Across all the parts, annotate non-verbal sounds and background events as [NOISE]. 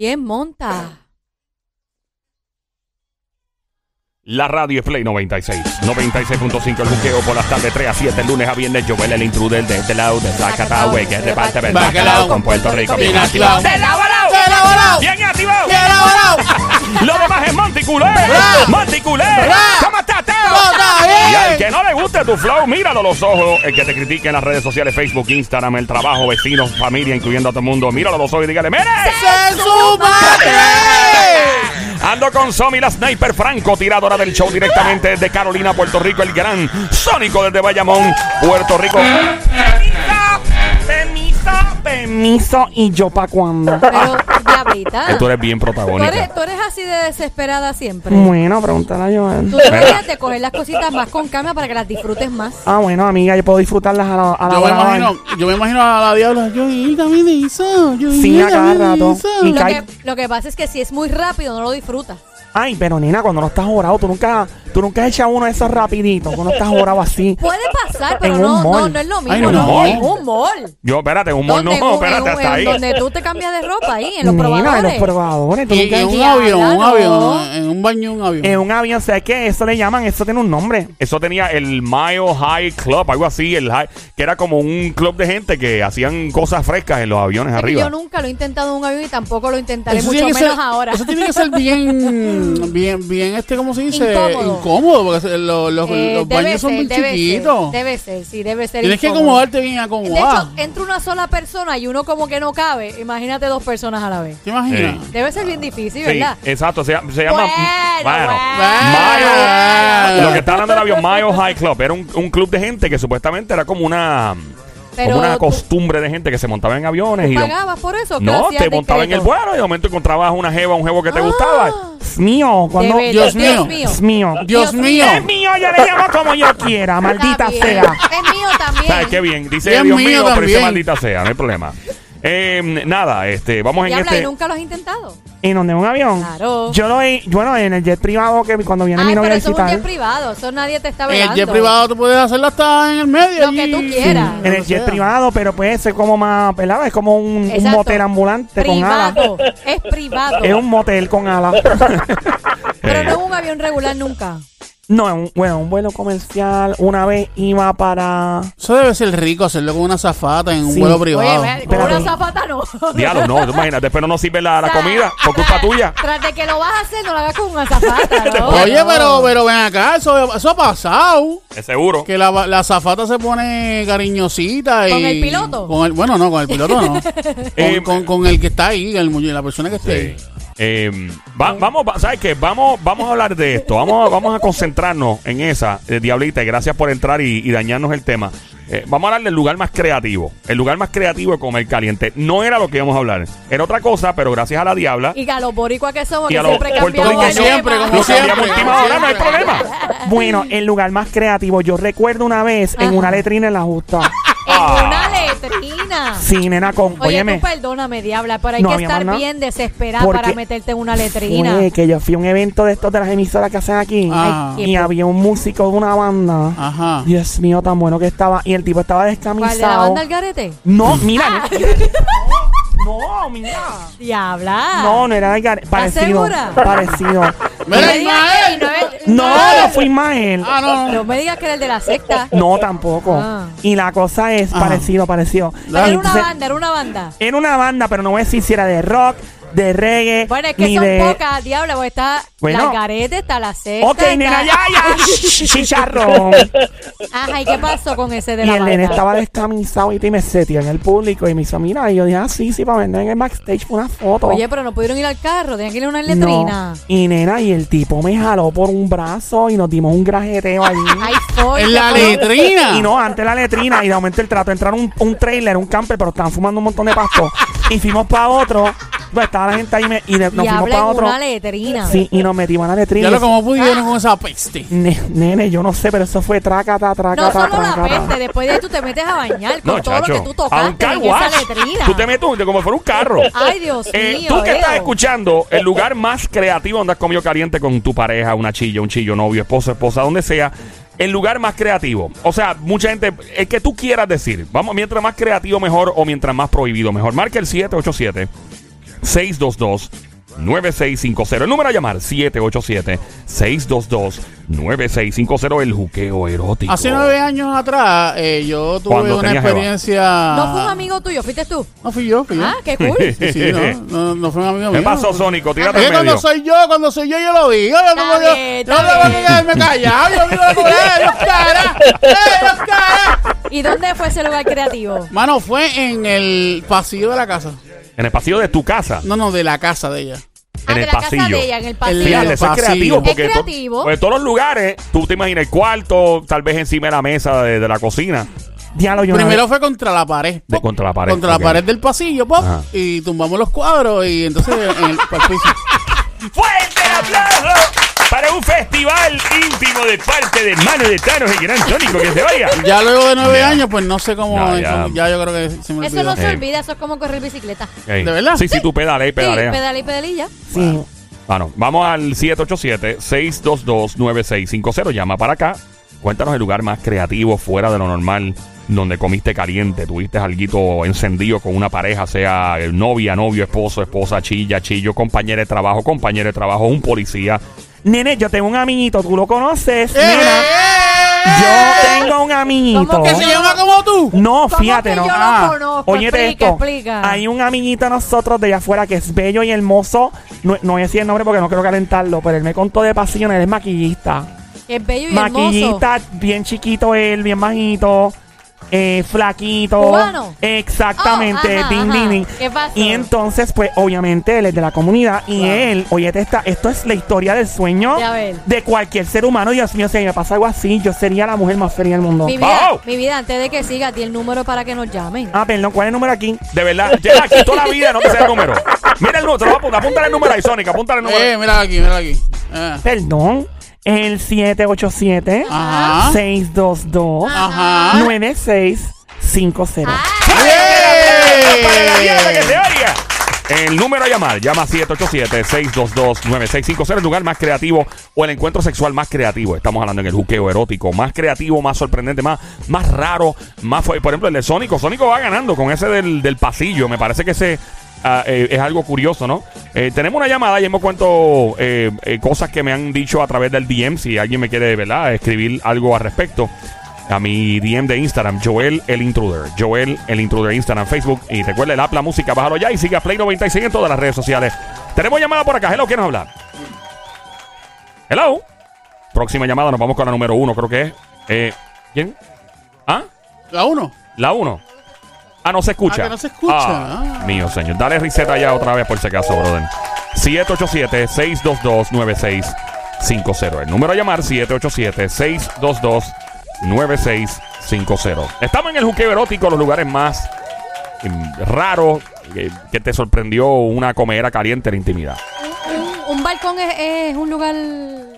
¿Quién monta? La radio es Play 96. 96.5 el buqueo por las tardes 3 a 7, lunes a viernes. Joel el intruder de este lado, de Zacatahue, que es de parte del Bacalao con Puerto Rico. Bien activado. ¡De lado a lado! ¡De lado a lado! ¡Bien activado! ¡De lado a lado! Lo demás es Monticulé. Monticulé. Bra. Y al que no le guste tu flow, míralo a los ojos. El que te critique en las redes sociales, Facebook, Instagram, el trabajo, vecinos, familia, incluyendo a todo el mundo. Míralo a los ojos y dígale, ¡Mire! ¡Se su madre! Ando con Somi, la sniper franco, tiradora del show directamente desde Carolina, Puerto Rico, el gran Sónico desde Bayamón, Puerto Rico. Permiso, permiso, y yo pa' cuándo. Pero, diablita. Tú eres bien ¿Tú protagónica. eres, tú eres así de desesperada siempre. Bueno, pregúntale a Joel. Tú deberías de coger las cositas más con calma para que las disfrutes más. Ah, bueno, amiga, yo puedo disfrutarlas a la, a la Yo me hora. imagino, yo me imagino a la diabla. Yo, ¿qué me hizo? Yo, Sí, a cada rato. Y Lo que, lo que pasa es que si es muy rápido, no lo disfrutas. Ay, pero nena, cuando no estás orado, tú nunca, tú nunca has echado uno de esos rapiditos, cuando no estás orado así. Puede pasar, pero En un no, no, mall. no es lo mismo. Ay, no, no, no. En un mall. Yo, espérate, un mall no, Donde- en un- espérate, en un- hasta en ahí. Donde tú te cambias de ropa ahí, en los Nena, en los probadores. probadores, tú Y, nunca en un avión, un no. avión, en un baño, un avión. En un avión, ¿sabes qué? Eso le llaman, eso tiene un nombre. Eso tenía el Mile High Club, algo así, el high, que era como un club de gente que hacían cosas frescas en los aviones Es que arriba. Yo nunca lo he intentado en un avión y tampoco lo intentaré mucho tiene que menos ser, ahora. Eso tiene que ser bien, [LAUGHS] bien, bien, este, ¿cómo se dice? Incómodo. Incómodo, porque se- los, los, Eh, los debe baños son ser, bien debe chiquitos. Ser, debe ser, sí, debe ser. Tienes que incómodo. acomodarte bien De acomodado. hecho, entra una sola persona y uno como que no cabe. Imagínate dos personas a la vez. ¿Te imaginas? Sí. Debe ser bien difícil, Sí, ¿verdad? exacto, se, se llama... Bueno, bueno. Lo que está hablando del avión Mile High Club era un, un club de gente que supuestamente era como una... Pero como una tú- costumbre de gente que se montaba en aviones y... ¿Pagabas por eso? ¿Qué No, te montaba en el vuelo y de momento encontrabas una jeva, un jevo que te Ah. gustaba. Mío, cuando... Dios Dios mío. mío. Es mío. Dios mío. Es mío, yo le llamo como yo quiera, maldita sea. Es mío también. ¿Sabes qué bien? Dice Dios Dios, mío mío, pero dice maldita sea, no hay problema. Eh, nada, este, vamos en Diabla, este. ¿y nunca lo has intentado? ¿En donde? ¿En un avión? Claro. Yo lo he, bueno, en el jet privado que cuando viene mi Ay, novia pero a eso es un visitar. jet privado. Eso nadie te está En velando. el jet privado tú puedes hacerlo hasta en el medio. Lo que allí. tú quieras. En el jet privado, pero puede ser como más, ¿verdad? Es como un, un Exacto. motel ambulante con alas. Privado. Es privado. Es un motel con alas. [LAUGHS] Pero Eh, no es un avión regular nunca. No, un, bueno, un vuelo comercial. Una vez iba para. Eso debe ser rico hacerlo con una zafata en un Sí. vuelo Oye, privado. ve, con Espérate. una zapata no. [LAUGHS] Diablo, no, tú imagínate, después no sirve la, la comida por culpa [LAUGHS] tuya. Tras de que lo vas a hacer, no lo hagas con una zapata, [LAUGHS] ¿no? Oye, No. pero, pero ven acá, eso, eso ha pasado. Es seguro. Que la, la zafata se pone cariñosita y... ¿Con el piloto? Con el, bueno, no, con el piloto no. Eh, con, con, con el que está ahí, el, mu- la persona que esté ahí. Sí. Eh, va- vamos, va- ¿sabes qué? Vamos, vamos a hablar de esto. Vamos, vamos a concentrarnos en esa, eh, Diablita. y Gracias por entrar y, y dañarnos el tema. Eh, vamos a hablar del lugar más creativo. El lugar más creativo de comer caliente. No era lo que íbamos a hablar. Era otra cosa, pero gracias a la Diabla. Y a los boricuas que somos, Y que siempre cambiamos Siempre, como Lo siempre, cambiamos última como hora, no hay problema. Bueno, el lugar más creativo. Yo recuerdo una vez en una letrina en la justa. En una Sí, nena, con. Oye, óyeme. tú perdóname, diabla, pero hay No que estar nada. bien desesperada Porque para meterte en una letrina. Fue que yo fui a un evento de estos de las emisoras que hacen aquí. Ah. Ay, Y había un músico de una banda. Ajá. Dios mío, tan bueno que estaba. Y el tipo estaba ¿Cuál de la descamisado. banda El Garete? No, mira. Ah. No, mira. Diabla. No, no era de Gar- parecido. segura? Parecido. [LAUGHS] No Mira, Ismael. no No, no fui Mael. Ah, no, no. Me digas que era el de la secta. [LAUGHS] No, tampoco. Ah. Y la cosa es Ajá. parecido, parecido. Era una Entonces, banda, era una banda. Era una banda, pero no voy a decir si era de rock, de reggae, Bueno, es que ni son de... pocas, diabla, porque está Bueno. la Garete, está la secta. Ok, nena, ya, ya. [LAUGHS] Chicharrón. Ajá, ¿y qué pasó con ese de Y la el banda? nene estaba descamisado y te me setió en el público y me hizo, mira, y yo dije, ah, sí, sí, para vender en el backstage una foto. Oye, pero no pudieron ir al carro, tenían que ir a una No. letrina. Y nena, y el tipo me jaló por un brazo y nos dimos un grajeteo allí. [LAUGHS] Ay, soy. En la letrina. Y no, antes la letrina, y de momento el trato, entraron un, un trailer, un camper, pero estaban fumando un montón de pasto. y fuimos para otro, pues estaba la gente ahí me- y nos Y fuimos habla para otro. una letrina. Sí, y nos metimos en la letrina. Ya lo como pudieron con esa peste. Ne- nene, yo no sé, pero eso fue tracata, No tracata, solo la peste, después de ahí tú te metes a bañar con No, todo lo que tú a un tocaste car en esa wash. letrina. Tú te metes un- como si fuera un carro. Ay, Dios Eh, mío. tú que estás escuchando, el lugar más creativo donde has comido caliente con tu pareja, una chilla, un chillo, novio, esposo, esposa, donde sea. El lugar más creativo. O sea, mucha gente, el que tú quieras decir. Vamos, mientras más creativo mejor o mientras más prohibido mejor. Marca el 787 787-622-9650. El número a llamar, 787-622-9650. El juqueo erótico. Hace nueve años atrás, eh, yo tuve Cuando una jeva. experiencia. ¿No fue un amigo tuyo? ¿Fuiste tú? No fui yo, fui yo. Ah, qué cool. Sí, sí, no, no, no fue un amigo ¿Qué mío. pasó, Sónico? Es Tírate en medio. cuando soy yo, cuando soy yo, yo lo digo. Yo no no que bien. quedarme callado. Yo ¡eh, los caras! ¡Eh, los caras! ¿Y dónde fue ese lugar creativo? Mano, fue en el pasillo de la casa. En el pasillo de tu casa. No, no, de la casa de ella. Ah, En de el la casa pasillo. de ella, en el pasillo. Fíjate, eso es pasillo. creativo. Es Porque to- creativo. pues todos los lugares, tú te imaginas el cuarto, tal vez encima de la mesa de, de la cocina. Diablo, yo una Primero vez- fue contra la pared. De contra la pared, Contra ok. la pared del pasillo, pop. Ajá. Y tumbamos los cuadros y entonces en el, [LAUGHS] para el piso. ¡Fuerte el aplauso para un festival íntimo de parte de Mano de Thanos y Gran Tónico que se vaya! Ya luego de nueve Ya. años, pues no sé cómo. No, ya. ya. yo creo que se me Eso olvidó. no se Eh. olvida, eso es como correr bicicleta. Ey. ¿De verdad? Sí, sí, tú pedale y Sí, pedalea. pedale y pedalilla. Sí. Bueno, vamos al 787-622-9650. Llama para acá. Cuéntanos el lugar más creativo fuera de lo normal donde comiste caliente, tuviste algo encendido con una pareja, sea novia, novio, esposo, esposa, chilla, chillo, compañero de trabajo, compañero de trabajo, un policía. Nene, yo tengo un amiguito, tú lo conoces, nena. Yo tengo un amiguito. ¿Cómo ¿Que se llama como tú? No, ¿Cómo fíjate, que no. yo Ah, lo conozco? Óyete explica, esto. explica. Hay un amiguito de nosotros de allá afuera que es bello y hermoso. No, no voy a decir el nombre porque no quiero calentarlo, pero él me contó de pasión. Él es maquillista. Es bello y hermoso. Maquillista, bien chiquito él, bien bajito. Eh, flaquito. ¿Cubano? Exactamente. Oh, ajá, ding, ajá. ding, ding. ¿Qué pasó? Y entonces, pues, obviamente, él es de la comunidad. Y él, oye, esta, esto es la historia del sueño Ya de cualquier ser humano. Dios mío, si me pasa algo así, yo sería la mujer más feliz del mundo. Mi vida, ¡Wow! mi vida, antes de que siga, di el número para que nos llamen. Ah, perdón, ¿cuál es el número aquí? De verdad, lleva aquí toda la vida, no te sé el número. Mira el número, te lo voy a apuntar. Apúntale el número ahí, Sónica, apúntale el número. Eh, mira aquí, mira aquí. Ah. Perdón, el 787 Ajá. 622 Ajá. 9650. Ah, ¡Ey! Para la diabla que se oiga. El número a llamar, llama 787-622-9650, el lugar más creativo o el encuentro sexual más creativo. Estamos hablando en el juqueo erótico, más creativo, más sorprendente, más, más raro, más. Por ejemplo, el de Sónico. Sónico va ganando con ese del, del pasillo. Me parece que ese ah, eh, es algo curioso, ¿no? Eh, tenemos una llamada y hemos cuento eh, cosas que me han dicho a través del DM. Si alguien me quiere, ¿verdad?, escribir algo al respecto a mi DM de Instagram, Joel el Intruder. Joel el Intruder, Instagram, Facebook. Y recuerda el app La Música, bájalo ya y sigue a Play 96 en todas las redes sociales. Tenemos llamada por acá. Hello, ¿quién nos habla? Hello. Próxima llamada, nos vamos con la número uno, creo que es. ¿Quién? ¿Ah? La uno. La uno. Ah, no se escucha. Ah, que no se escucha. Ah, Ah. Mío, señor. Dale reset allá otra vez por si acaso, brother. 787-622-9650. El número a llamar, 787-622-9650. Estamos en el juqueo erótico, los lugares más em, raros eh, que te sorprendió una comedera caliente en la intimidad. Un, balcón es, es un lugar.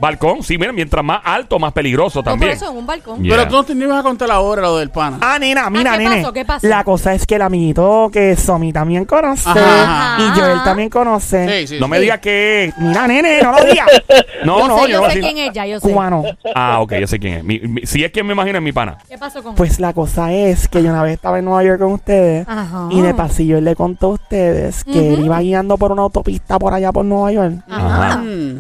Balcón, sí, miren, mientras más alto, más peligroso No, por también. eso, en un balcón. Yeah. Pero tú no te ibas a contar ahora lo del pana. Ah, nena, mira, ¿qué nene. pasó? ¿Qué pasó? La cosa es que el amiguito que Somi también conoce Ajá. y Joel también conoce. Sí, sí, no me digas que. Mira, nene, no lo digas. [LAUGHS] No, yo no, sé, yo yo sé decir- quién es ya, yo sé. Cubano. Ah, ok, yo sé quién es. Mi- mi- si es quien me imagino, es mi pana. ¿Qué pasó con Pues la cosa es que yo una vez estaba en Nueva York con ustedes Ajá. y de pasillo él le contó a ustedes que él iba guiando por una autopista por allá por Nueva York. Ajá. Mm.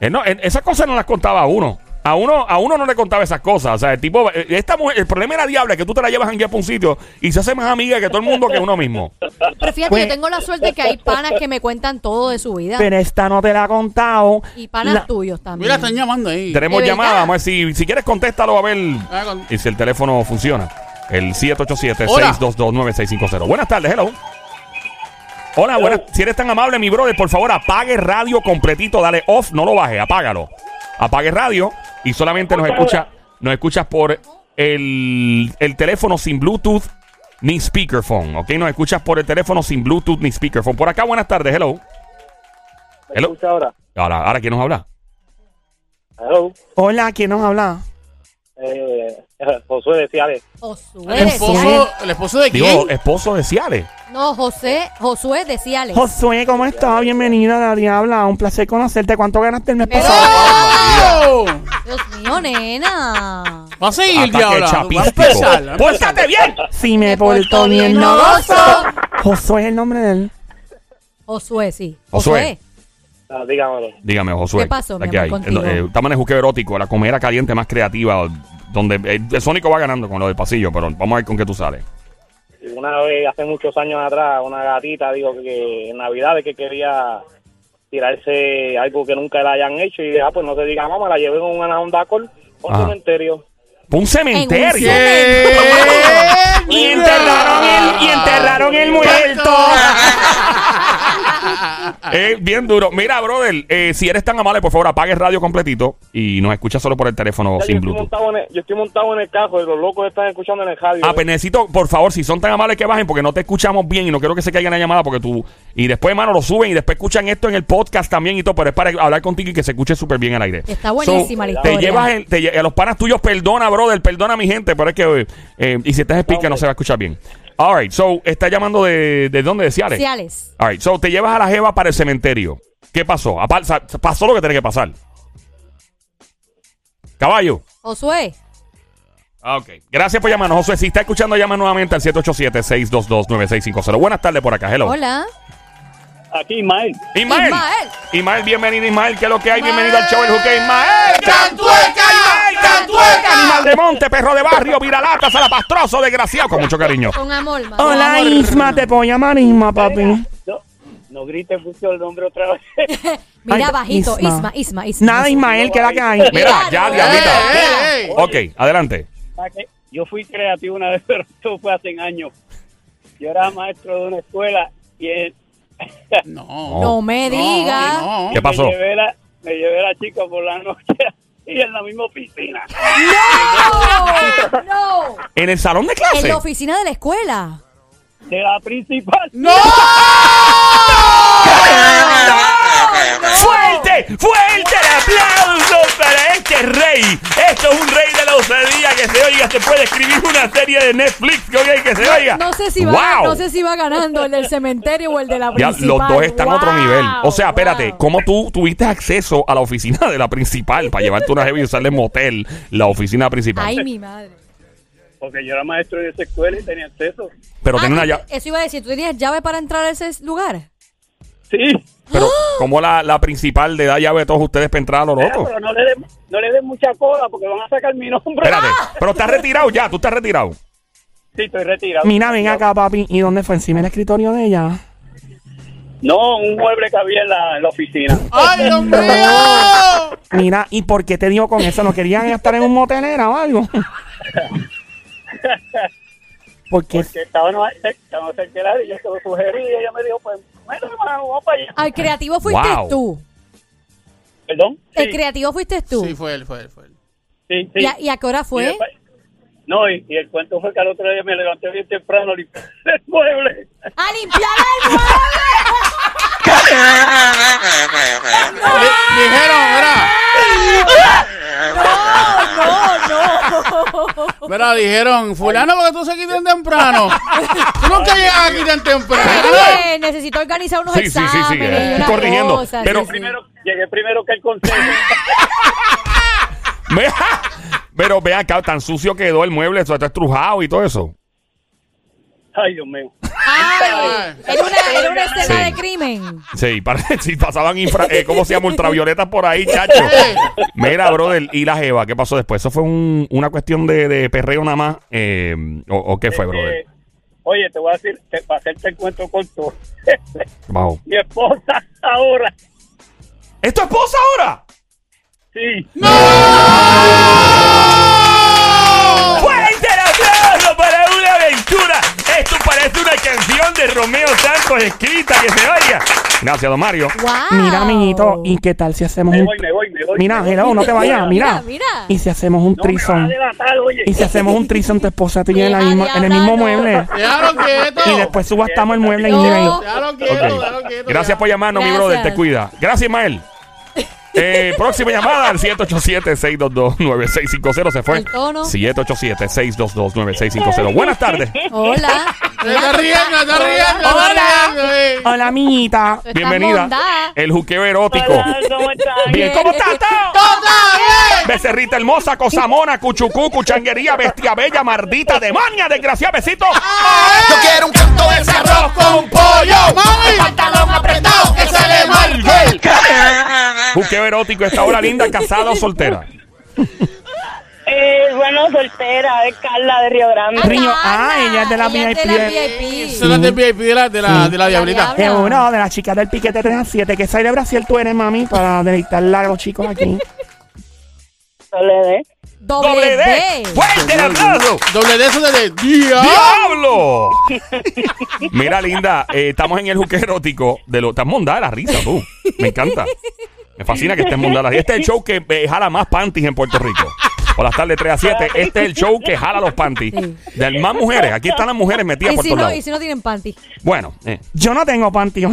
Eh, no, eh, esas cosas no las contaba a uno. A uno, a uno no le contaba esas cosas. O sea, el tipo, eh, esta mujer, el problema era diablo, que tú te la llevas a guiar por un sitio y se hace más amiga que todo el mundo que uno mismo. Pero fíjate, Pues- yo tengo la suerte que hay panas que me cuentan todo de su vida. Pero esta no te la ha contado. y panas La- tuyos también. Mira, están llamando ahí. Tenemos ¿De llamada, vamos a ver si, si quieres contéstalo a ver Ah, y si el teléfono funciona. El 787-622-9650. Buenas tardes, hello. Hola, buenas. Si eres tan amable, mi brother, por favor, apague radio completito, dale off, no lo baje, apágalo. Apague radio y solamente nos escucha, nos escuchas por el, el teléfono sin Bluetooth ni speakerphone, ¿ok? Nos escuchas por el teléfono sin Bluetooth ni speakerphone. Por acá, buenas tardes, hello. Hello. ahora? Ahora, ahora ¿quién nos habla? Hello. Hola, ¿quién nos habla? Eh, [LAUGHS] Josué de Ciales. Josué El de esposo, Ciales. el esposo de quién? Digo, esposo de Ciales. No, José, Josué de Ciales. Josué, ¿cómo estás? Bienvenida a la Diabla. Un placer conocerte. ¿Cuánto ganaste el mes Pero- pasado? ¡Oh! Dios mío, nena. Va a seguir, Ataque diabla. Chapístico. empezar, va a empezar. ¡Pórtate bien! Si me Me porto bien, no gozo. Josué es el nombre de él. Josué, sí. Josué. Ah, dígamelo. Dígame, Josué. ¿Qué pasó, mi amor, hay. contigo? Eh, estamos en el juqueo erótico, la comida caliente más creativa, donde eh, el Sónico va ganando con lo del pasillo, pero vamos a ver con qué tú sales. Una vez, hace muchos años atrás, una gatita dijo que en Navidades que quería tirarse algo que nunca le hayan hecho y ah, pues no se diga, mamá, la llevé en una Honda Accord a un Ajá. cementerio. Un cementerio. ¿Qué? [LAUGHS] Y enterraron el, y enterraron el muerto. [LAUGHS] Eh, bien duro. Mira, brother, eh, si eres tan amable, por favor, apague el radio completito y nos escucha solo por el teléfono Ya, yo, sin estoy Bluetooth. el, yo estoy montado en el carro y los locos están escuchando en el radio. Ah, pues necesito, por favor, si son tan amables que bajen, porque no te escuchamos bien y no quiero que se caiga la llamada, porque tú. Y después, hermano, lo suben y después escuchan esto en el podcast también y todo, pero es para hablar contigo y que se escuche súper bien al aire. Está buenísima la Te historia. llevas el- te a los panas tuyos, perdona, brother, perdona a mi gente, pero es que. eh, y si estás speaker, no se va a escuchar bien. Alright, so, está llamando de. ¿De dónde? De Ciales. Ciales. Alright, so, te llevas a la Jeva para el cementerio. ¿Qué pasó? Apar- sa- pasó lo que tiene que pasar. Caballo. Josué. Ah, ok. Gracias por llamarnos, José. Si está escuchando, llama nuevamente al 787-622-9650. Buenas tardes por acá. Hello. Hola. Aquí. Ismael. Ismael. Ismael, bienvenido, Ismael. ¿Qué es lo que hay? Ismael. Bienvenido al show El Juque. Ismael. ¡Cantueca! ¡Cantueca! Animal de monte, perro de barrio, viralata, salapastroso, desgraciado. Con mucho cariño. Con amor, ma. Hola, amor. Isma. Te puedo llamar Isma, papi. No, no grites mucho el nombre otra vez. [LAUGHS] Mira Ay, bajito. Isma. Isma, Isma, Isma. Nada, Ismael, ¿qué es la que hay? Mira, ya, diablita. ¡Eh, eh! Ok, adelante. Yo fui creativo una vez, [LAUGHS] pero esto fue hace años. Yo era maestro de una escuela y él, [LAUGHS] No. No me digas. No. ¿Qué pasó? Me llevé, la, me llevé a la chica por la noche y en la misma oficina. ¡No! ¡No! ¿En el salón de En clase? la oficina de la escuela. De la principal. ¡No! [LAUGHS] ¡Fuerte! ¡Fuerte el aplauso para este rey! Esto es un rey de la osadía que se oiga. Se puede escribir una serie de Netflix que se oiga. No sé si va, ¡Wow! no sé si va ganando el del cementerio o el de la Ya, principal. los dos están a otro nivel. O sea, espérate, wow. ¿cómo tú tuviste acceso a la oficina de la principal para llevarte una heavy y usarle motel la oficina principal? Ay, mi madre. Porque yo era maestro de esa escuela y tenía acceso. Pero Ah, tiene una llave. Eso iba a decir, ¿tú tenías llave para entrar a ese lugar? Sí. Pero, ¿cómo la, la principal le da llave a todos ustedes para entrar a lo loco? Pero no le den no le den mucha cola porque van a sacar mi nombre. Espérate, [LAUGHS] pero estás retirado ya, tú estás retirado. Sí, estoy retirado. Mira, ven acá, papi. ¿Y dónde fue? ¿Encima del escritorio de ella? No, un mueble que había en la, en la oficina. ¡Ay, Dios [LAUGHS] mío! Mira, ¿y por qué te digo con eso? ¿No querían estar en un motelera o algo? [LAUGHS] Porque Que estaban estaban cerca de la- y yo se lo sugerí y ella me dijo, pues, bueno, hermano, vamos para allá. Al creativo fuiste Wow. tú. ¿Perdón? El Sí, creativo fuiste tú. Sí, fue él, fue él, fue él. sí, sí. ¿Y, a, y a qué hora Y fue? después- no, y, y el cuento fue que al otro día me levanté bien temprano a limpiar [LAUGHS] el mueble. ¡A limpiar el mueble! Di- [LAUGHS] Dijeron, mira, [LAUGHS] No, no. Mira, dijeron, fulano, porque tú seguiste tan temprano. Tú nunca llegas aquí tan temprano. Necesito organizar unos Sí, sí, sí, sí, exámenes. eh, y unas corrigiendo, pero- sí, sí. Primero, llegué primero que el consejo. [LAUGHS] Vea, Pero ve acá, tan sucio quedó el mueble, eso está estrujado y todo eso. Ay, Dios mío. Ay, era una, era una escena Sí. de crimen. Sí, para, [LAUGHS] si pasaban infra, eh, ¿cómo se llama? Ultravioletas por ahí, chacho. Mira, brother, ¿y la Jeva? ¿Qué pasó después? ¿Eso fue un- una cuestión de, de perreo nada más? Eh, o, o qué fue, brother? Eh, oye, te voy a decir, te- para hacerte el cuento corto. [LAUGHS] Wow. Mi esposa ahora, ¿Es tu esposa ahora? sí. ¡Fuerte el aplauso para una aventura! Esto parece una canción de Romeo Santos escrita que se oiga. Gracias, don Mario. Wow. Mira, amiguito, ¿y qué tal si hacemos Me un... voy, me voy, me voy. Mira, me voy. hello, no te vayas, mira. Mira, mira. ¿Y si hacemos un trison? ¿Y si hacemos un trison tu esposa tú y yo en, la misma- en el mismo mueble? Quieto. Y después subastamos el mueble No. Ok. quieto. Gracias ya. por llamarnos, mi brother. Te cuida. Gracias, Ismael. Eh, próxima llamada al 787-622-9650. Se fue. El tono. 787-622-9650. Buenas tardes. Hola. Se está riendo, está riendo, está Hola. riendo. eh. Hola, amiguita. Bienvenida. mondada. El juqueo erótico. Hola, ¿cómo estás? Bien, ¿cómo estás? ¡Todo bien! Becerrita hermosa, cosamona, cuchucú, cuchanguería, bestia bella, mardita, demonia, desgraciada, besito. Yo quiero un canto de ese arroz con pollo. ¡Mami! Pantalón apretado que se le marque. Juqueo erótico, esta hora linda, casada o soltera. [LAUGHS] Eh, bueno, soltera, es Carla de Río Grande. Riño. Ah, ella es de la es VIP. de la VIP. Esa es la de VIP de la, de la, de la diablita. Es uno de las chicas del piquete 3 a 7. ¿Qué sale de Brasil tú eres, mami? Para deleitarla a los chicos aquí. Doble D. Doble, D. D. ¡Fuerte el aplauso! Doble de eso de. ¡Diablo! Mira, linda, eh, estamos en el juque erótico de lo. Estás mondada la risa, tú. Me encanta. Me fascina que de la risa. Este es el show que eh, jala más panties en Puerto Rico. Por las tardes 3 a 7. Este es el show que jala los panties. Sí. De más mujeres. Aquí están las mujeres metidas Y por si, todos no, lados. y si no tienen panty. Bueno, eh, Yo no tengo panty. [LAUGHS]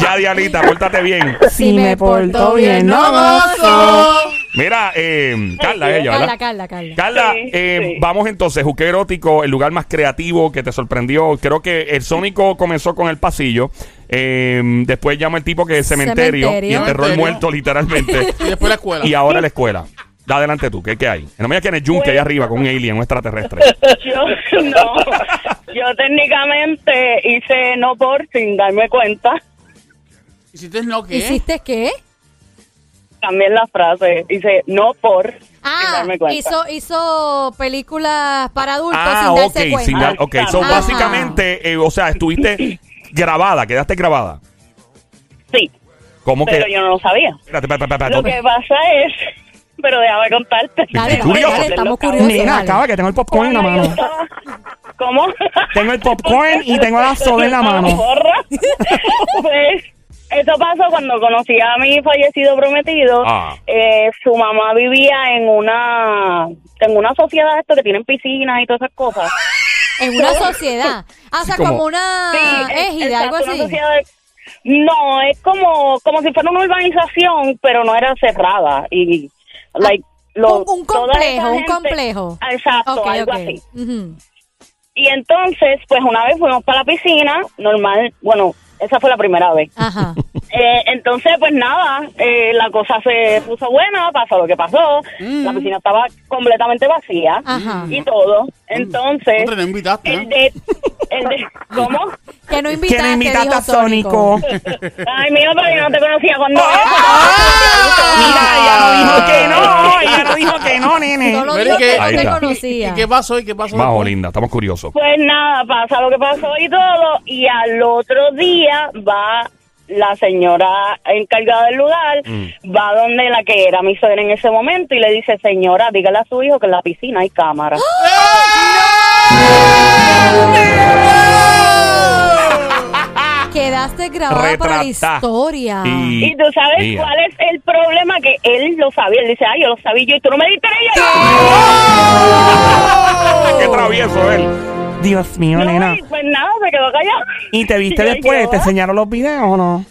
ya, Dialita, pórtate bien. Si me porto bien, no gozo. Mira, eh, Carla, ella, ¿verdad? Carla, Carla, Carla. Carla, Sí, eh, sí. vamos entonces, Juque Erótico, el lugar más creativo que te sorprendió. Creo que el Sónico comenzó con el pasillo. eh, después llama el tipo que es cementerio, Cementerio. y enterró el Cementerio. muerto literalmente. [LAUGHS] Y después la escuela. y ahora la escuela. Da adelante tú, ¿qué, qué hay? No me digas quién es Junque allá arriba con un alien, un extraterrestre. [LAUGHS] Yo, no. Yo técnicamente hice no por sin darme cuenta. ¿Hiciste no qué? ¿Hiciste qué? También la frase. Hice no por Ah, hizo, hizo películas para adultos ah, sin darse ok, cuenta. sin dar- ok. So, Ajá. básicamente, eh, o sea, estuviste grabada, quedaste grabada. Sí, ¿Cómo pero que? yo no lo sabía. Espérate, espérate, espérate, Lo que pasa es... [LAUGHS] Pero déjame contarte. Dale, dale, Curioso. dale, estamos curiosos. Mira, acaba que tengo el popcorn en la mano. estaba- ¿Cómo? [LAUGHS] Tengo el popcorn y tengo la soda en la mano. [LAUGHS] Pues eso pasó cuando conocí a mi fallecido prometido. Ah. Eh, su mamá vivía en una en una sociedad esto que tienen piscinas y todas esas cosas. [LAUGHS] En una [LAUGHS] sociedad. Ah, o sea, Sí, como- como, una es- égida, algo una así. sociedad de- no, es como como si fuera una urbanización, pero no era cerrada y like lo- un, complejo, un complejo. Exacto, Ok, algo así. Y entonces, pues una vez fuimos para la piscina, normal, bueno, esa fue la primera vez. Ajá. [LAUGHS] Eh, entonces, pues nada, eh, la cosa se puso buena, pasó lo que pasó, la piscina estaba completamente vacía Ajá. y todo. Entonces, Hombre, no invitaste, el ¿eh? de, el de, [LAUGHS] ¿cómo? Que no Que invitaste, no invitaste dijo a Sónico. Ay, mío, pero yo no te conocía cuando Mira, ella no dijo que no. Ella no dijo que no, nene. Solo Pero dijo ¿y qué? que no te conocía. ¿Y qué pasó? ¿Y qué pasó? Bajo, linda, estamos curiosos. Pues nada, pasa lo que pasó y todo, y al otro día va la señora encargada del lugar, Mm. va donde la que era mi suegra en ese momento y le dice, señora, dígale a su hijo que en la piscina hay cámara. Quedaste grabada para la historia. Y- Y tú sabes cuál es el problema, que él lo sabía, él dice, ay, yo lo sabía yo y tú no me diste ella. ¡Qué travieso él! Dios mío, No, nena. y pues nada, se quedó callado. ¿Y te viste [LAUGHS] después? ¿qué ¿Te enseñaron los videos o no?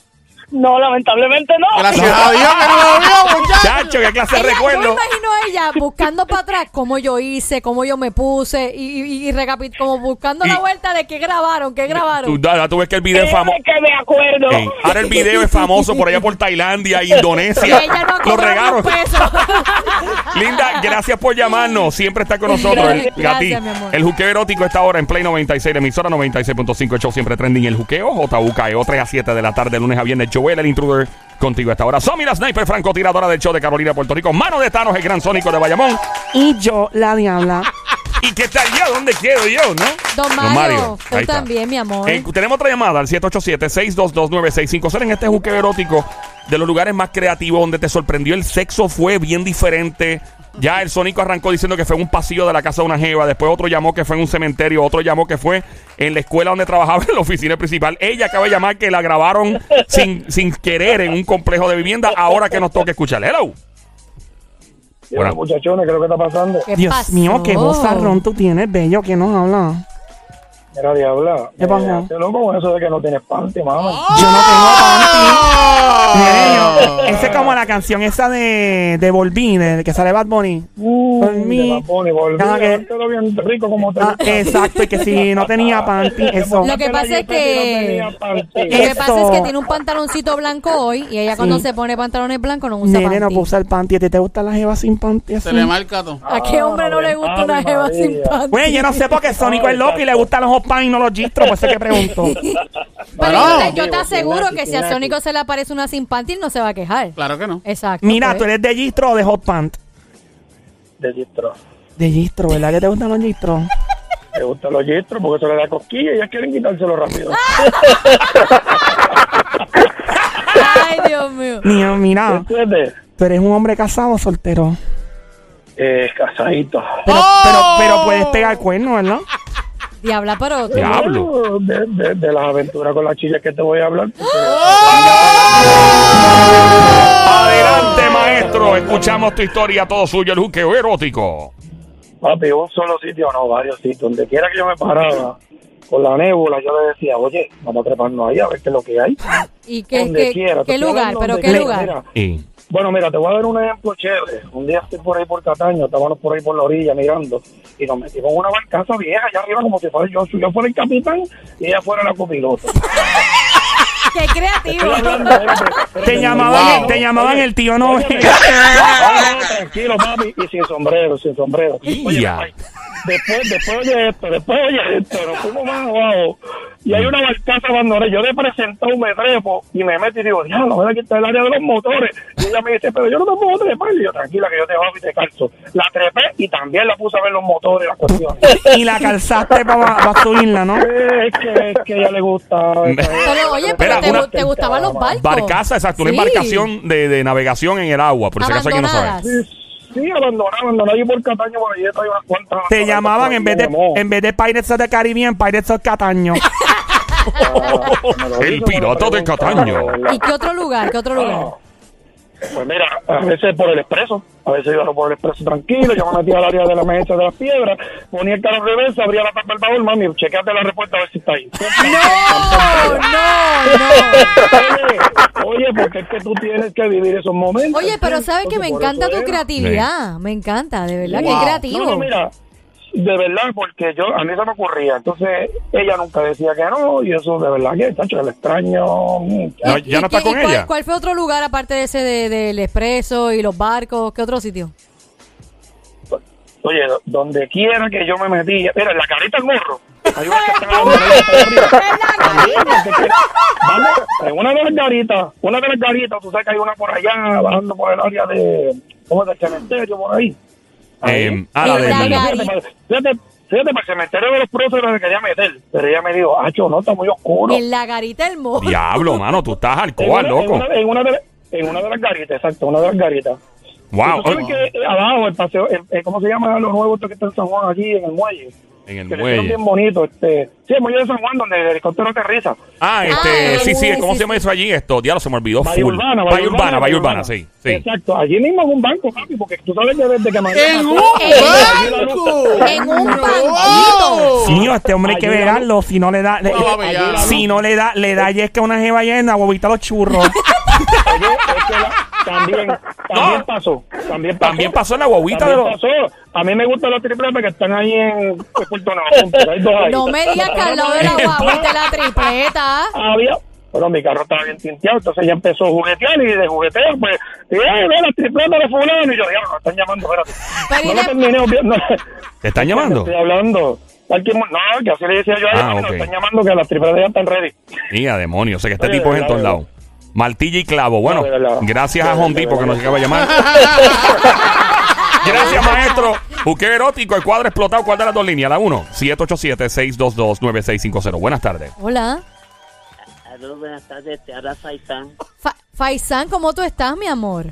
No, lamentablemente no. Gracias [LAUGHS] a Dios que no lo vio, muchacho. Chacho, qué clase de Ella- yo me recuerdo. imagino a ella buscando para atrás cómo yo hice, cómo yo me puse y, y, y recapit- como buscando Y- la vuelta de qué grabaron, qué Tú, grabaron. da- tú ves que el video es famoso. Créeme que me acuerdo. ahora el video es famoso por allá por Tailandia, Y [LAUGHS] Indonesia. ella no Los cobró ni un regalos. peso. [LAUGHS] Linda, gracias por llamarnos. Siempre está con nosotros. El, Gracias, a ti. mi amor. el juqueo erótico está ahora en Play 96, la emisora 96.5. El show siempre trending. El juqueo, JUKEO, 3 E a 7 de la tarde, lunes a viernes. Joel, el intruder, contigo a esta hora. Somi, la sniper francotiradora del show de Carolina, Puerto Rico. Mano de Thanos, el gran sónico de Bayamón. Y yo, la diabla. [LAUGHS] Y que estaría donde quiero yo, ¿no? Don Mario, tú ahí está. también, mi amor. Eh, tenemos otra llamada al 787-622-9650 en este juqueo erótico de los lugares más creativos donde te sorprendió el sexo fue bien diferente. Ya el Sónico arrancó diciendo que fue en un pasillo de la casa de una jeva, después otro llamó que fue en un cementerio, otro llamó que fue en la escuela donde trabajaba [LAUGHS] en la oficina principal. Ella acaba de llamar que la grabaron sin, sin querer en un complejo de vivienda, ahora que nos toca escuchar. Hello. Bueno. muchachones, ¿qué es lo que está pasando? ¿Qué Dios pasó? mío, qué vozarrón tú tienes, bello, que nos habla. Mira, diabla. ¿Qué pasó? Eh, hazte loco con eso de que no tienes panty, mamá. Yo no tengo panty. Milenio, Esa es como la canción esa de, de Volví, de que sale Bad Bunny. De Bad Bunny, volví que- bien rico como te Ah, gusta. exacto, y que si no tenía [LAUGHS] panty, eso. Lo que pasa es que- No. Lo que pasa es que tiene un pantaloncito blanco hoy y ella cuando Sí. se pone pantalones blancos no usa Nene, no panty. puedo usar panty. ¿A ti te gustan las jevas sin panty? así? Se le marca todo. ¿A qué hombre no le gusta una jeva María. sin panty? Güey, yo no sé por qué Sónico es loco y le gustan los hot y no los gistros, por eso es que pregunto. Pero Bueno. yo te, yo te aseguro que si a. Sónico se le aparece una sin él no se va a quejar. Claro que no. Exacto. Mira, pues. ¿tú eres de gistro o de hot pant? De gistro. De gistro, ¿verdad que te gustan los gistros? [LAUGHS] Me gustan los gistros porque eso le da cosquilla y ellas quieren quitárselo rápido. [LAUGHS] Ay, Dios mío. Mío, mira, ¿Entiendes? tú eres un hombre casado o soltero. Eh, casadito. Pero, ¡Oh! pero, pero puedes pegar cuerno, ¿verdad? Diabla, pero... Diablo. De, de- de las aventuras con las chillas que te voy a hablar. porque- Adelante, maestro. Escuchamos tu historia, todo suyo, el juqueo erótico. Papi, un solo sitio, no, varios sitios. Donde quiera que yo me paraba con la nébula, yo le decía, oye, vamos a treparnos ahí a ver qué es lo que hay. ¿Y qué, donde qué- quiera. qué lugar? ¿Pero qué quiera. lugar? Mira, Y Bueno, mira, te voy a dar un ejemplo chévere. Un día estoy por ahí por Cataño, estábamos por ahí por la orilla mirando y nos metimos en una barcaza vieja allá arriba como si fuera yo, yo fuera el capitán y ella fuera la copiloto. ¡Qué creativo! Te llamaban, Wow. te llamaban el tío no. No, [LAUGHS] tranquilo, papi, y sin sombrero, sin sombrero. Oye, después, después oye esto, después oye esto, nos fuimos más abajo y hay una barcaza abandonada. Yo le presento un me trepo y me meto y digo, diablo, ven aquí está el área de los motores. Y ella me dice, pero yo no te puedo trepar. Y yo, tranquila, que yo te bajo y te calzo. La trepé y también la puse a ver los motores, las cuestiones. Y la calzaste para subirla, ¿no? Es, que, es que a ella le gusta. [LAUGHS] Pero oye, pero Te, una- te gustaban los barcos. barcaza, exacto, una Sí. embarcación de, de navegación en el agua, por si acaso alguien no sabe. Sí, sí, abandonada, abandonada. Yo por Cataño, por ahí hay unas cuantas. Te llamaban en vez de en vez de Pirates of the Caribbean, Pirates of Cataño. [LAUGHS] ah, El pirata de Cataño. de. ¿Y qué otro lugar? ¿Qué otro lugar? Pues mira, a veces por el expreso, a veces iba por el expreso tranquilo, yo me metía al área de la emergencia de las piedras, ponía el carro reversa, abría la tapa del baúl, mami, chequeate la respuesta a ver si está ahí. [LAUGHS] No, no, no. Oye, oye, porque es que tú tienes que vivir esos momentos. Oye, pero sabes que me encanta tu creatividad. Me encanta, de verdad, que es creativo. Mira, de verdad, porque yo a mí se me ocurría. Entonces, ella nunca decía que no, y eso de verdad que, tacho, el extraño. mm, No, ¿Y- ya no está qué- con cuál, ella. ¿Cuál fue otro lugar aparte de ese de- del expreso y los barcos? ¿Qué otro sitio? Oye, do- donde quiera que yo me metía, mira, en la carita del morro. Hay una que está en una de las garitas, una de las garitas, tú sabes que hay una por allá, bajando por el área de, ¿cómo es el cementerio por ahí? Eh, ah, la En de- la Fíjate, fíjate, para el cementerio de los próceres me quería meter, pero ella me dijo, Acho, no, está muy oscuro. En la garita del morro. Diablo, mano, tú estás En alcohol, una, en, loco. una, en, una de, en una de las garitas, exacto, una de las garitas. Wow. ¿Tú sabes que eh, abajo, el paseo, el- eh, ¿cómo se llama lo nuevo esto que está en San Juan aquí en el muelle? En el que le muelle. bien bonito, este, sí, el muelle de San Juan donde el helicóptero aterriza. Ah, Ah, este, sí, sí, sí, ¿cómo sí, se llama sí. eso allí? Esto, diablo, se me olvidó. Bahía full. Urbana, Bahía Urbana, Bahía Urbana, sí, sí. Exacto, allí mismo en un banco, papi, porque tú sabes que desde que María ¡En un banco! En un ¡No! banquito. Sí, este hombre hay que verlo. Si no le da, le- No, papi, ya. si no le da, le da yesca a una jeva llena, huevita a los churros. Oye, es que la- también, también No. pasó, también pasó. También pasó en la guaguita de También los. pasó. A mí me gustan los tripletes que están ahí en Puerto Nuevo. Punta, hay dos ahí. No me digas que al lado de la [LAUGHS] guaguita la tripleta. había bueno mi carro estaba bien tinteado entonces ella empezó a juguetear y de jugueteo pues y eh, ve las tripletas de fulano y yo ya me están llamando espérate Pero no terminé obvio- no, ¿Te están llamando? estoy hablando no que así le decía yo a ella Ah, "Mira, ok. me están llamando que las tripletas ya están ready Mira, demonio. O sea que este Oye, tipo es en todos lados. Martilla y clavo. Bueno, gracias a De Home verdad, Depot que de nos acaba de llamar. [LAUGHS] Gracias, maestro. Buque erótico, el cuadro explotado. ¿Cuál de las dos líneas? La 1, 787-622-9650. Buenas tardes. Hola. Aló, buenas tardes, te habla Faisán. Fa Faisán, ¿cómo tú estás, mi amor?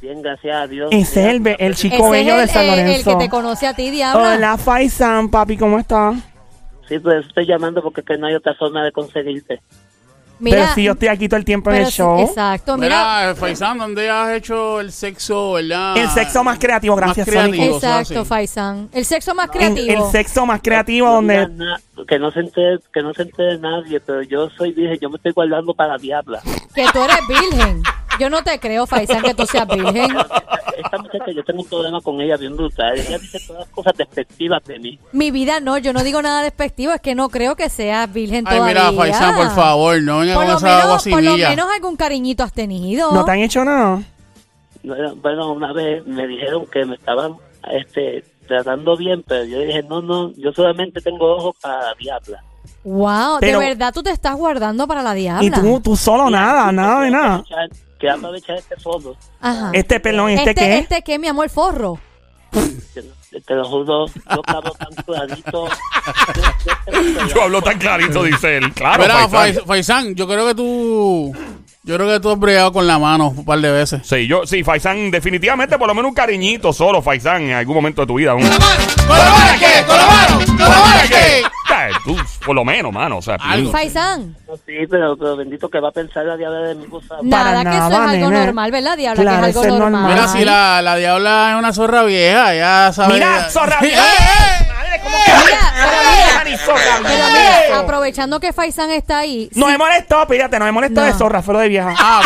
Bien, gracias a Dios. Ese es el, el chico Ese es bello el, de San el- el Lorenzo. que te conoce a ti, diabla. Hola, Faisan, papi, ¿cómo estás? Sí, pues estoy llamando porque es que no hay otra forma de conseguirte. Mira, Pero si yo estoy aquí todo el tiempo en el sí, show. Exacto, mira. Mira, Faisán, ¿dónde has hecho el sexo, verdad? El sexo más creativo, gracias, Más creativo. Exacto. Faisán. El sexo más creativo. el sexo más creativo No donde... na- que no se entere, que no se entere nadie, pero yo soy virgen, yo me estoy guardando para la diabla. Que tú eres virgen. [LAUGHS] Yo no te creo, Faisán, que tú seas virgen. Esta muchacha, yo tengo un problema con ella bien brutal. Ella dice todas las cosas despectivas de mí. Mi vida no, yo no digo nada despectivo, es que no creo que seas virgen Ay, todavía. mira, Faisán, por favor, no venga Por lo, esa menos, por lo menos algún cariñito has tenido. no te han hecho nada. Bueno, Bueno, una vez me dijeron que me estaban este, tratando bien, pero yo dije, no, no, yo solamente tengo ojos para la diabla. Wow, Pero- de verdad tú te estás guardando para la diabla. Y tú, tú solo nada, nada de nada. Quiero aprovechar este fondo. Ajá. Este, perdón, ¿este, este, qué? este qué, mi amor, forro. Te, lo juro, yo hablo tan clarito. [LAUGHS] Yo hablo tan clarito, dice él. Claro, Mira, Faisán. Fais- Faisán, yo creo que tú. Yo creo que tú has bregado con la mano un par de veces. Sí, yo, sí, Faisán, definitivamente por lo menos un cariñito solo, Faisán, en algún momento de tu vida. Un, ¡Colabora qué! ¡Colabora! ¡Colabora qué! Eh, tú, por lo menos, mano, o sea, Algo. Faisán. Sí, pero, pero bendito que va a pensar la diabla de mi cosa. Nada, que eso es nada, algo nene. normal, ¿verdad, diabla? Claro, que es algo normal. normal. Mira, si la, la diabla es una zorra vieja, ya sabes. Mira, zorra ¡Eh, vieja. eh! Madre, ¿cómo Mira, pero mira, Ni zorra pero vieja. mira, aprovechando que Faisán está ahí, No me molestó, fíjate, no me molestó No. de zorra, fue lo de vieja. Ah,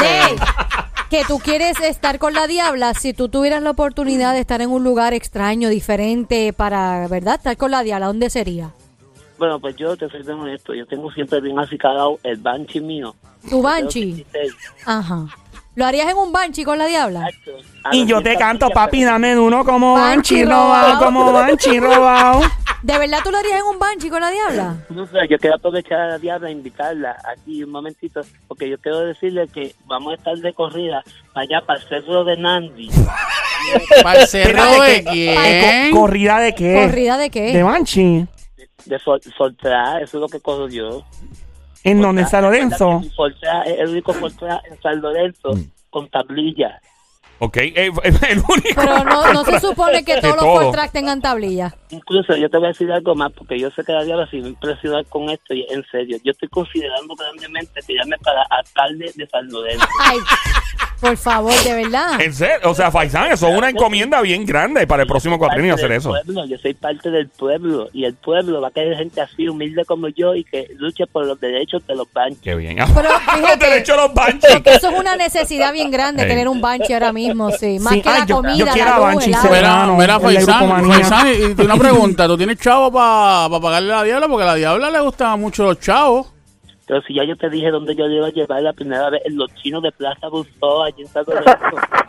que tú quieres estar con la diabla, si tú tuvieras la oportunidad de estar en un lugar extraño, diferente, para, ¿verdad? Estar con la diabla, ¿dónde sería? Bueno, pues yo te soy bien honesto. Yo tengo siempre bien acicalado el banshee mío. Tu banshee. Ajá. ¿Lo harías en un banshee con la diabla? Y yo te canto, papi, dame uno como Banshee robado, como Banshee robado. [LAUGHS] ¿De verdad tú lo harías en un banshee con la diabla? No sé, yo quiero aprovechar a la diabla e invitarla aquí un momentito, porque yo quiero decirle que vamos a estar de corrida para allá, para el cerro de Nandi. [LAUGHS] ¿Para el cerro de ¿qué? quién? Co- ¿Corrida de qué? ¿Corrida de qué? De Banshee. De Sol- eso es lo que corro yo. ¿En donde? ¿En San Lorenzo? Mi Fortra es el único Fortra en San Lorenzo con tablilla. Ok, eh, [LAUGHS] el único. Pero no, no se supone que Que todos los. Fortrack tengan tablillas. Incluso yo te voy a decir algo más, porque yo sé que la diabla se va a impresionar con esto y en serio. Yo estoy considerando grandemente tirarme para alcalde de San Lorenzo. Ay, por favor, de verdad. En serio, o sea, Faisán, eso es una encomienda bien grande para el próximo cuatrienio hacer eso. pueblo, yo soy parte del pueblo y el pueblo va a querer gente así humilde como yo y que luche por los derechos de los banchos. Qué bien. Pero [LAUGHS] Los derechos de los porque eso es una necesidad bien grande, tener un banshee ahora mismo, sí. Más Sí, que ay, la yo- comida, yo quiero la se agua. Mira, Faisán. Faisán, y, y una [LAUGHS] pregunta, ¿tú tienes chavo para pagarle a la diabla? Porque a la diabla le gustan mucho los chavos. Pero si ya yo te dije dónde yo le iba a llevar la primera vez, en los chinos de Plaza Bustó, allí en San Lorenzo.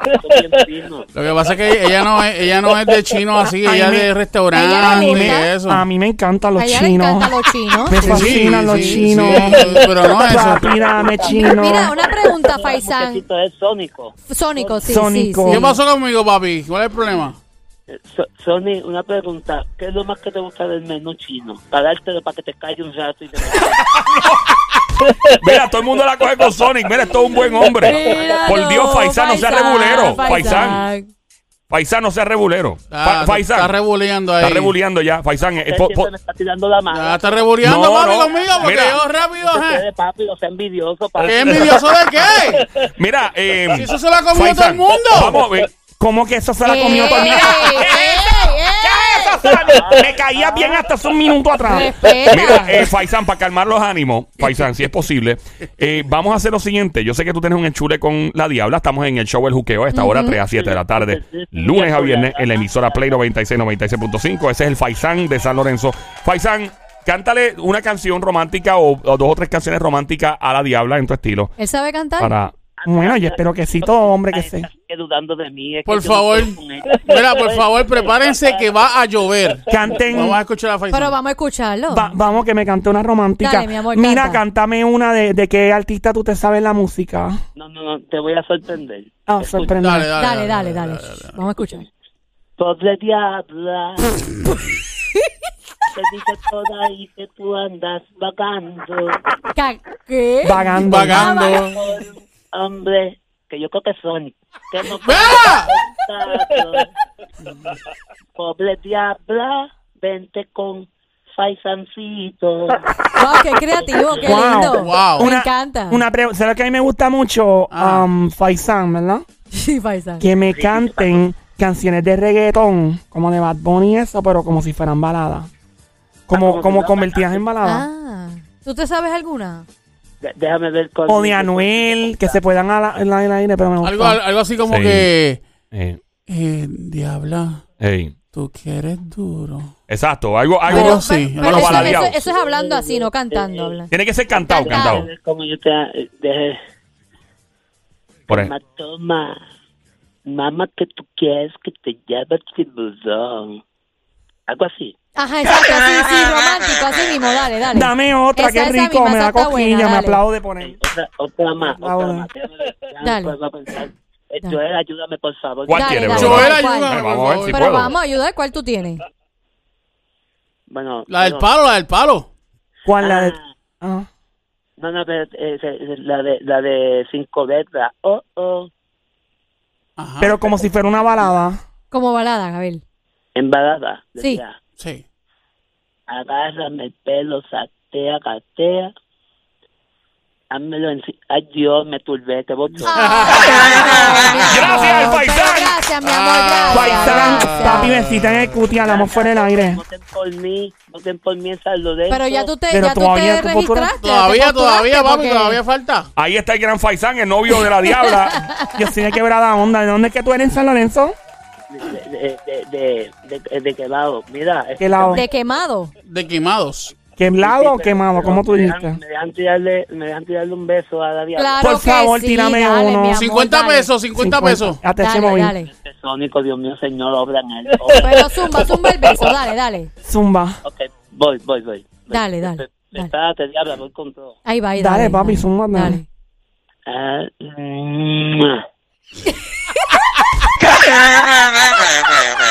[LAUGHS] Lo que pasa es que ella no es, ella no es de chino así, Ay, ella es me- de restaurante y eso. a mí me encantan los chinos. encantan los chinos. Me Sí, fascinan los sí, chinos. sí, pero no eso. Chino. Mira, una pregunta, Faisán. Es sónico. Sónico, sí, Sónico. sí, ¿Qué pasó conmigo, papi? ¿Cuál es el problema? Eh, So- Sony, una pregunta. ¿Qué es lo más que te gusta del menú chino? Para dártelo para que te calles un rato y te [LAUGHS] Mira, todo el mundo la coge con Sonic. Mira, es todo un buen hombre. [LAUGHS] Mira, Por Dios, Faisán, no sea regulero. Faisán. Faisán. No sea regulero. Ah, Faisán. Está rebuleando ahí. Está rebuleando ya. Faisán, eh, po- po- me está tirando la mano. Ya está rebuleando, No, papi, no. conmigo, porque Mira. yo rápido, de papi, o sea envidioso, papi. ¿Qué envidioso de qué? [LAUGHS] mira, eh, Si eso se lo ha comido Faisán, todo el mundo. Vamos, eh, ¿Cómo que eso se la comió todo? Ey, ey, ¿qué es eso, Sony? Me caía bien hasta hace un minuto atrás. Respeta. Mira, eh, Faisán, para calmar los ánimos, Faisán, si es posible, eh, vamos a hacer lo siguiente. Yo sé que tú tienes un enchule con la Diabla. Estamos en el show El Juqueo a esta hora, 3 a 7 de la tarde, lunes a viernes, en la emisora Play 96, 96.5. Ese es el Faisán de San Lorenzo. Faisán, cántale una canción romántica o, o dos o tres canciones románticas a la Diabla en tu estilo. ¿Él sabe cantar? Para. Bueno, yo espero que sí, todo hombre que Está sé. que dudando de mí. es que Por favor, [LAUGHS] mira, por favor, prepárense que va a llover. Canten. Vamos a escuchar a Faisán. Pero vamos a escucharlo. Va- vamos, que me cante una romántica. Dale, mi amor, Mira, canta. cántame una de, de qué artista tú te sabes la música. No, no, no, te voy a sorprender. Ah, sorprendente. Dale, dale, Dale, dale, dale. Vamos a escuchar. Pobre diabla. [LAUGHS] Te dice toda ahí que tú andas vagando. Ca- ¿Qué? Vagando. Vagando. Por hombre que yo creo que es Sonic. Que no ¡Ah! Pobre diabla, vente con faisancito. Wow, [LAUGHS] qué creativo, qué Wow. lindo. Wow. Me Una- encanta. Una pregunta, ¿sabes que a mí me gusta mucho? Ah. Um, Faisan, ¿verdad? Sí, paisa. Que me canten canciones de reggaetón, como de Bad Bunny y eso, pero como si fueran baladas. Como, como como si convertidas en baladas. Ah, ¿tú te sabes alguna? Déjame ver cuál. O de Anuel, que se puedan a la- en la- en el aire, pero me gusta. Algo, algo así como Sí. que. Eh, Eh, diabla, ey. tú que eres duro. Exacto, algo, algo. Pero sí, pero algo eso, baladeado. eso- eso es hablando así, no cantando. habla. Tiene que ser cantado, Cantado. cantado. Ver cómo yo te. eh, deje- Por Toma, ejemplo. toma. Mamá, que tú quieres que te lleve el tiburón. Algo así. Ajá, exacto, sí, sí, [LAUGHS] romántico, así mismo, dale, dale. Dame otra, Esa- qué rico, misma, me da cosquilla, buena, me aplaude poner. Otra, otra más, otra más. Dale. Eh. Joel, ayúdame, por favor. ¿Cuál Dale, dale, bro? Joel, ayúdame, Vamos a ver si Pero puedo. vamos a ayudar, ¿cuál tú tienes? Bueno, La del bueno, palo, la del palo. ¿Cuál la de...? ah, Ah. No, no, pero eh, la de la de cinco letras. Oh, oh. Ajá. Pero como si fuera una balada. Como balada, Gabriel. Embalada. Sí. decía. Sí. Agárrame el pelo, satea, catea. Házmelo en... Ay, Dios, me turbé, te voto. [LAUGHS] Gracias, Gracias, Faisán. Gracias, mi amor, gracias. Faisán, gracias. papi, besita en el cuti, hablamos fuera del aire. Voten por mí, voten por mí en salud. Pero ya tú te, Pero ya tú todavía te postura- registraste. Todavía, te todavía, postulaste papi, porque- todavía falta. Ahí está el gran Faisán, el novio de la diabla. [LAUGHS] Yo soy de quebrada onda. ¿De dónde es que tú eres en San Lorenzo? De, de, de, de, de, lado. Mira. ¿Qué lado? De quemado. De quemados. ¿Queblado o quemado? ¿Cómo tú me dejan, dijiste? me dejan tirarle, me dejan tirarle un beso a la diabla. Claro Por favor, sí, tírame dale, uno. amor, 50 dale. pesos, 50 pesos. Hasta ese Dale, dale. Este sónico, Dios mío, señor, obra en él. Pero zumba, zumba el beso, dale, dale. Zumba. ok, voy, voy, voy. Dale, dale, dale. Espérate, diabla, voy con todo. Ahí va, ahí Dale, dale. papi, zumba, dale. Dale. Ah, mm, [LAUGHS] cara. [LAUGHS]